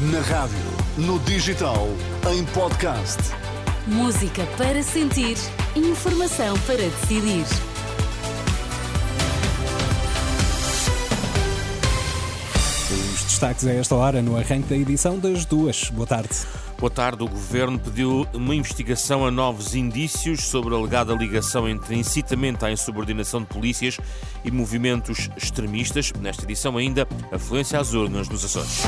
Na rádio, no digital, em podcast. Música para sentir, informação para decidir. Os destaques a esta hora no arranque da edição das duas. Boa tarde. Boa tarde. O Governo pediu uma investigação a novos indícios sobre a alegada ligação entre incitamento à insubordinação de polícias e movimentos extremistas. Nesta edição ainda, afluência às urnas nos Açores.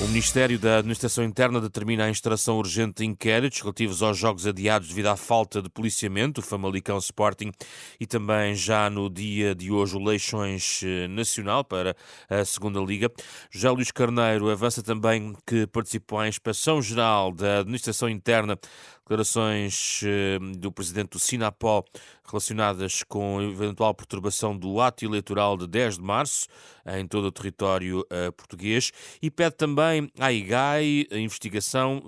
O Ministério da Administração Interna determina a instalação urgente de inquéritos relativos aos jogos adiados devido à falta de policiamento, o Famalicão Sporting, e também já no dia de hoje o Leixões eh, Nacional para a Segunda Liga. José Luís Carneiro avança também que participou à Inspeção Geral da Administração Interna declarações eh, do presidente do Sinapó relacionadas com a eventual perturbação do ato eleitoral de 10 de março em todo o território uh, português e pede também à IGAI a investigação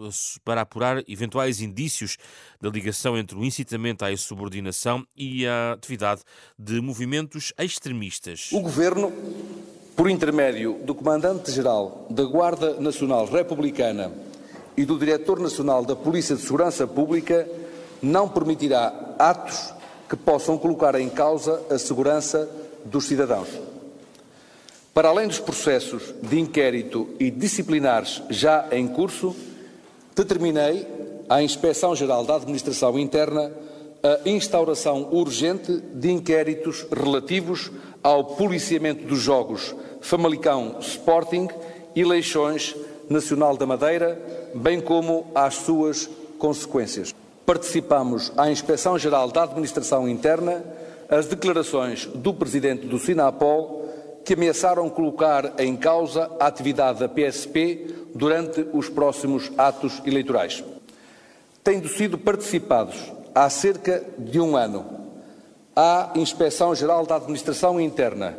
para apurar eventuais indícios da ligação entre o incitamento à insubordinação e a atividade de movimentos extremistas. O Governo, por intermédio do Comandante-Geral da Guarda Nacional Republicana e do Diretor Nacional da Polícia de Segurança Pública não permitirá atos que possam colocar em causa a segurança dos cidadãos. Para além dos processos de inquérito e disciplinares já em curso, determinei à Inspeção-Geral da Administração Interna a instauração urgente de inquéritos relativos ao policiamento dos jogos Famalicão Sporting e Leixões Nacional da Madeira, bem como às suas consequências. Participamos à Inspeção-Geral da Administração Interna as declarações do Presidente do Sinapol que ameaçaram colocar em causa a atividade da PSP durante os próximos atos eleitorais. Tendo sido participados há cerca de um ano à Inspeção-Geral da Administração Interna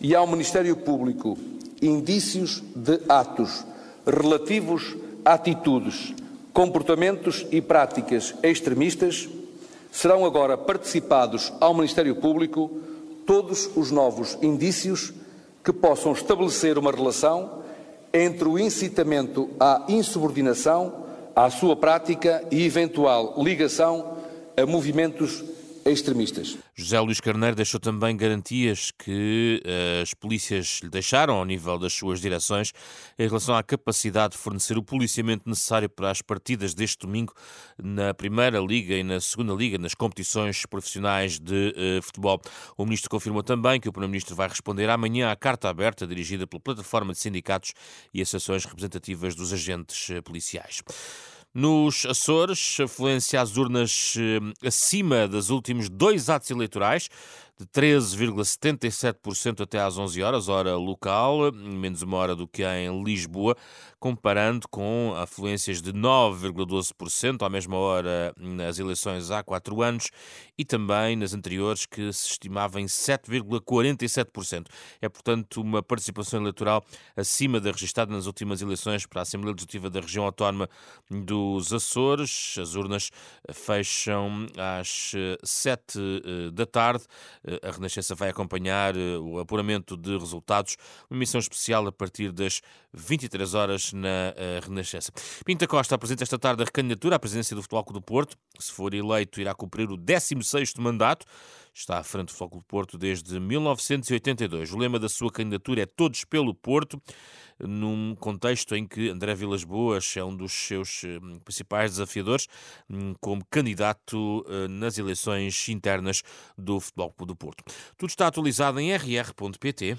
e ao Ministério Público indícios de atos relativos a atitudes, comportamentos e práticas extremistas, serão agora participados ao Ministério Público todos os novos indícios que possam estabelecer uma relação entre o incitamento à insubordinação, à sua prática e eventual ligação a movimentos extremistas. José Luís Carneiro deixou também garantias que uh, as polícias lhe deixaram ao nível das suas direções em relação à capacidade de fornecer o policiamento necessário para as partidas deste domingo na Primeira Liga e na Segunda Liga, nas competições profissionais de uh, futebol. O ministro confirmou também que o Primeiro-Ministro vai responder amanhã à carta aberta dirigida pela plataforma de sindicatos e associações representativas dos agentes uh, policiais. Nos Açores, afluência às urnas eh, acima dos últimos dois atos eleitorais de 13,77% até às 11 horas, hora local, menos uma hora do que em Lisboa, comparando com afluências de 9,12% à mesma hora nas eleições há quatro anos e também nas anteriores que se estimava em 7,47%. É, portanto, uma participação eleitoral acima da registrada nas últimas eleições para a Assembleia Legislativa da Região Autónoma dos Açores. As urnas fecham às 7 eh, da tarde a Renascença vai acompanhar eh, o apuramento de resultados, uma missão especial a partir das 23 horas na eh, Renascença. Pinta Costa apresenta esta tarde a recandidatura à presidência do Futebol Clube do Porto. Se for eleito, irá cumprir o 16º mandato. Está à frente do Futebol Clube do Porto desde 1982. O lema da sua candidatura é Todos pelo Porto num contexto em que André Vilas Boas é um dos seus eh, principais desafiadores hum, como candidato eh, nas eleições internas do Futebol Clube do Porto. Tudo está atualizado em rr.pt.